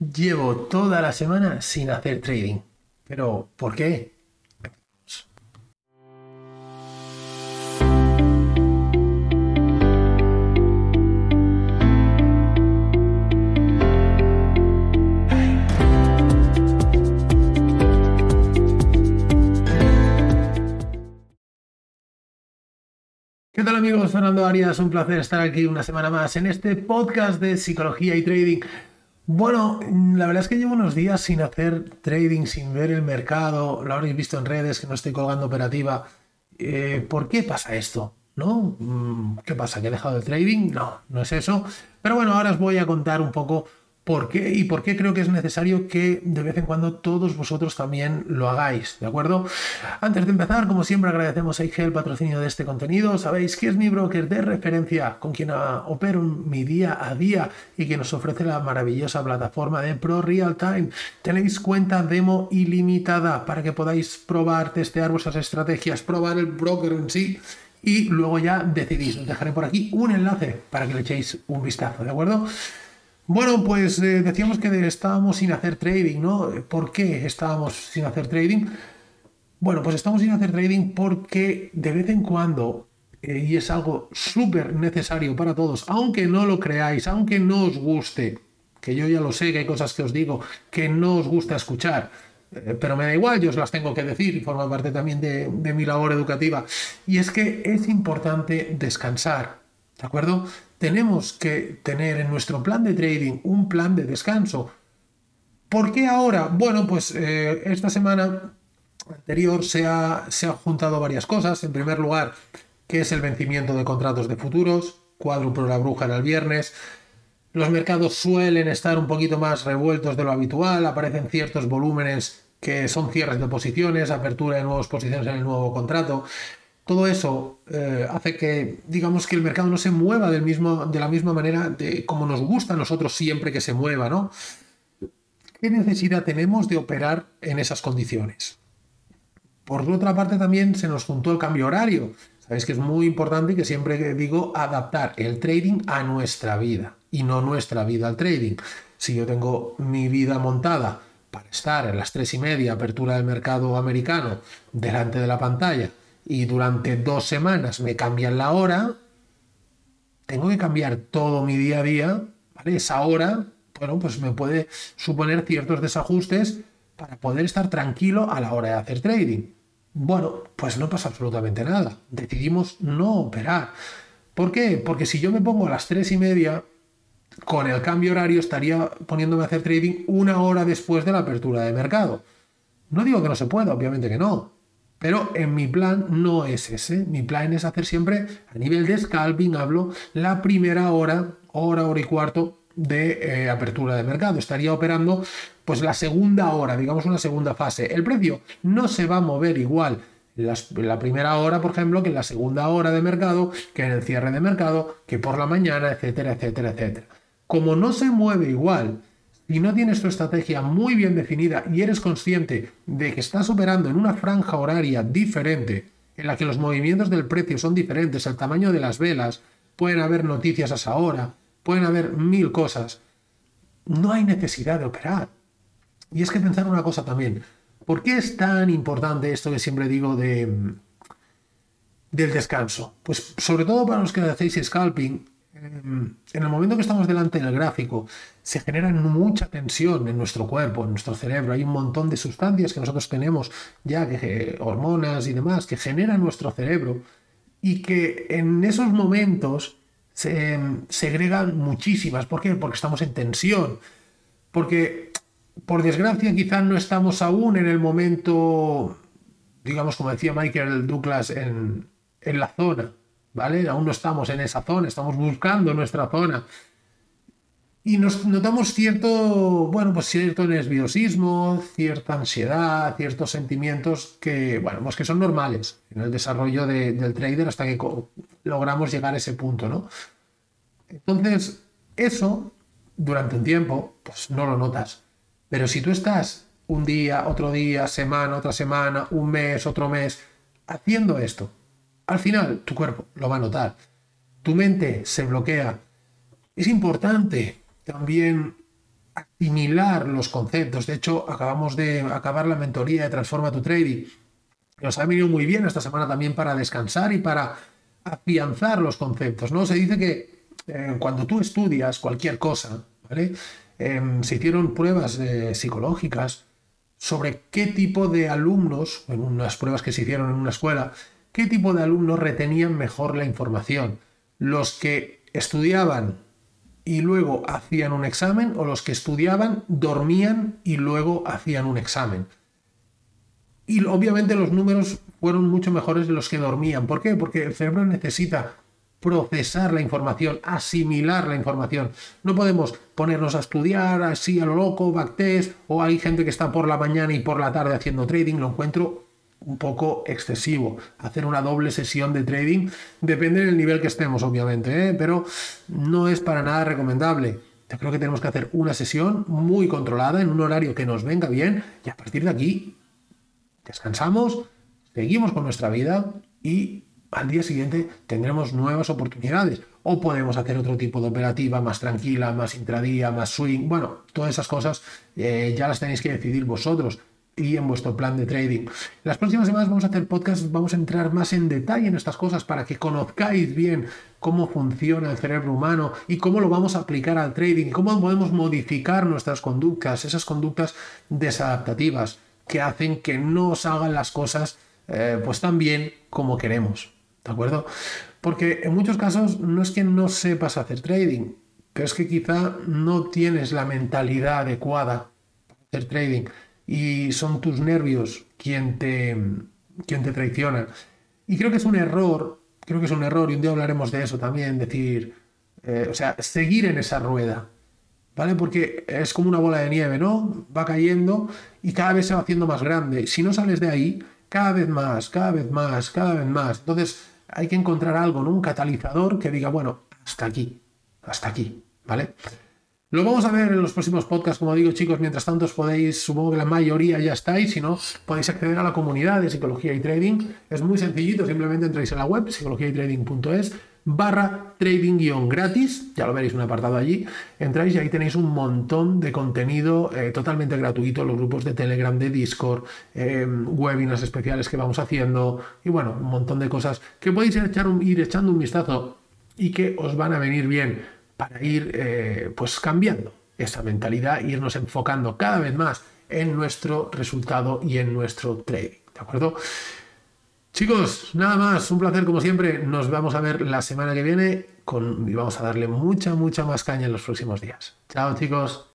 Llevo toda la semana sin hacer trading. Pero, ¿por qué? ¿Qué tal amigos? Fernando Arias, un placer estar aquí una semana más en este podcast de psicología y trading. Bueno, la verdad es que llevo unos días sin hacer trading, sin ver el mercado. Lo habréis visto en redes que no estoy colgando operativa. Eh, ¿Por qué pasa esto? ¿No? Mm, ¿Qué pasa? ¿Que he dejado el trading? No, no es eso. Pero bueno, ahora os voy a contar un poco ¿Por qué? Y por qué creo que es necesario que de vez en cuando todos vosotros también lo hagáis, ¿de acuerdo? Antes de empezar, como siempre, agradecemos a IG el patrocinio de este contenido. Sabéis que es mi broker de referencia con quien opero mi día a día y que nos ofrece la maravillosa plataforma de Pro Real Time. Tenéis cuenta demo ilimitada para que podáis probar, testear vuestras estrategias, probar el broker en sí y luego ya decidís. Os dejaré por aquí un enlace para que le echéis un vistazo, ¿de acuerdo? Bueno, pues eh, decíamos que estábamos sin hacer trading, ¿no? ¿Por qué estábamos sin hacer trading? Bueno, pues estamos sin hacer trading porque de vez en cuando, eh, y es algo súper necesario para todos, aunque no lo creáis, aunque no os guste, que yo ya lo sé, que hay cosas que os digo que no os gusta escuchar, eh, pero me da igual, yo os las tengo que decir y forma parte también de, de mi labor educativa, y es que es importante descansar, ¿de acuerdo? Tenemos que tener en nuestro plan de trading un plan de descanso. ¿Por qué ahora? Bueno, pues eh, esta semana anterior se ha, se han juntado varias cosas. En primer lugar, que es el vencimiento de contratos de futuros, cuádruplo la bruja en el viernes. Los mercados suelen estar un poquito más revueltos de lo habitual, aparecen ciertos volúmenes que son cierres de posiciones, apertura de nuevas posiciones en el nuevo contrato. Todo eso eh, hace que, digamos, que el mercado no se mueva de la misma manera como nos gusta a nosotros siempre que se mueva, ¿no? ¿Qué necesidad tenemos de operar en esas condiciones? Por otra parte, también se nos juntó el cambio horario. Sabéis que es muy importante que siempre digo adaptar el trading a nuestra vida y no nuestra vida al trading. Si yo tengo mi vida montada para estar en las tres y media, apertura del mercado americano, delante de la pantalla, y durante dos semanas me cambian la hora, tengo que cambiar todo mi día a día. Esa hora, bueno, pues me puede suponer ciertos desajustes para poder estar tranquilo a la hora de hacer trading. Bueno, pues no pasa absolutamente nada. Decidimos no operar. ¿Por qué? Porque si yo me pongo a las tres y media, con el cambio horario estaría poniéndome a hacer trading una hora después de la apertura de mercado. No digo que no se pueda, obviamente que no. Pero en mi plan no es ese. Mi plan es hacer siempre, a nivel de scalping, hablo, la primera hora, hora, hora y cuarto de eh, apertura de mercado. Estaría operando pues la segunda hora, digamos una segunda fase. El precio no se va a mover igual en la primera hora, por ejemplo, que en la segunda hora de mercado, que en el cierre de mercado, que por la mañana, etcétera, etcétera, etcétera. Como no se mueve igual y no tienes tu estrategia muy bien definida y eres consciente de que estás operando en una franja horaria diferente, en la que los movimientos del precio son diferentes, el tamaño de las velas, pueden haber noticias a esa hora, pueden haber mil cosas, no hay necesidad de operar. Y es que pensar una cosa también, ¿por qué es tan importante esto que siempre digo de, del descanso? Pues sobre todo para los que hacéis scalping, en el momento que estamos delante del gráfico, se genera mucha tensión en nuestro cuerpo, en nuestro cerebro. Hay un montón de sustancias que nosotros tenemos ya, que, hormonas y demás, que generan nuestro cerebro y que en esos momentos se segregan muchísimas. ¿Por qué? Porque estamos en tensión. Porque, por desgracia, quizás no estamos aún en el momento, digamos, como decía Michael Douglas, en, en la zona ¿vale? Aún no estamos en esa zona, estamos buscando nuestra zona. Y nos notamos cierto, bueno, pues cierto nerviosismo, cierta ansiedad, ciertos sentimientos que, bueno, pues que son normales en el desarrollo del trader hasta que logramos llegar a ese punto, ¿no? Entonces, eso, durante un tiempo, pues no lo notas. Pero si tú estás un día, otro día, semana, otra semana, un mes, otro mes, haciendo esto, al final, tu cuerpo lo va a notar. Tu mente se bloquea. Es importante también asimilar los conceptos. De hecho, acabamos de acabar la mentoría de Transforma tu Trading. Nos ha venido muy bien esta semana también para descansar y para afianzar los conceptos. ¿no? Se dice que eh, cuando tú estudias cualquier cosa, ¿vale? Em, se hicieron pruebas eh, psicológicas sobre qué tipo de alumnos, en unas pruebas que se hicieron en una escuela, qué tipo de alumnos retenían mejor la información. Los que estudiaban y luego hacían un examen o los que estudiaban, dormían y luego hacían un examen. Y obviamente los números fueron mucho mejores de los que dormían. ¿Por qué? Porque el cerebro necesita procesar la información, asimilar la información. No podemos ponernos a estudiar así a lo loco, backtest, o hay gente que está por la mañana y por la tarde haciendo trading, lo encuentro un poco excesivo. Hacer una doble sesión de trading depende del nivel que estemos, obviamente, ¿eh? pero no es para nada recomendable. Yo creo que tenemos que hacer una sesión muy controlada en un horario que nos venga bien y a partir de aquí descansamos, seguimos con nuestra vida y al día siguiente tendremos nuevas oportunidades. O podemos hacer otro tipo de operativa más tranquila, más intradía, más swing. Bueno, todas esas cosas eh, ya las tenéis que decidir vosotros y en vuestro plan de trading. Las próximas semanas vamos a hacer podcast, vamos a entrar más en detalle en estas cosas para que conozcáis bien cómo funciona el cerebro humano y cómo lo vamos a aplicar al trading y cómo podemos modificar nuestras conductas, esas conductas desadaptativas que hacen que no salgan las cosas eh, pues tan bien como queremos. ¿De acuerdo? Porque en muchos casos no es que no sepas hacer trading, pero es que quizá no tienes la mentalidad adecuada para hacer trading y son tus nervios quien te, quien te traicionan. Y creo que es un error, creo que es un error, y un día hablaremos de eso también, decir, eh, o sea, seguir en esa rueda, ¿vale? Porque es como una bola de nieve, ¿no? Va cayendo y cada vez se va haciendo más grande. Si no sales de ahí, cada vez más, cada vez más, cada vez más. Entonces hay que encontrar algo, ¿no? Un catalizador que diga, bueno, hasta aquí, hasta aquí, ¿vale? Lo vamos a ver en los próximos podcasts, como digo chicos, mientras tanto os podéis, supongo que la mayoría ya estáis, si no, podéis acceder a la comunidad de psicología y trading. Es muy sencillito, simplemente entráis en la web, psicologiaytrading.es, barra trading guion gratis, ya lo veréis un apartado allí, entráis y ahí tenéis un montón de contenido eh, totalmente gratuito, los grupos de Telegram, de Discord, eh, webinars especiales que vamos haciendo y bueno, un montón de cosas que podéis ir echando un vistazo y que os van a venir bien para ir eh, pues cambiando esa mentalidad irnos enfocando cada vez más en nuestro resultado y en nuestro trading. ¿De acuerdo? Chicos, nada más, un placer como siempre. Nos vamos a ver la semana que viene con, y vamos a darle mucha, mucha más caña en los próximos días. Chao chicos.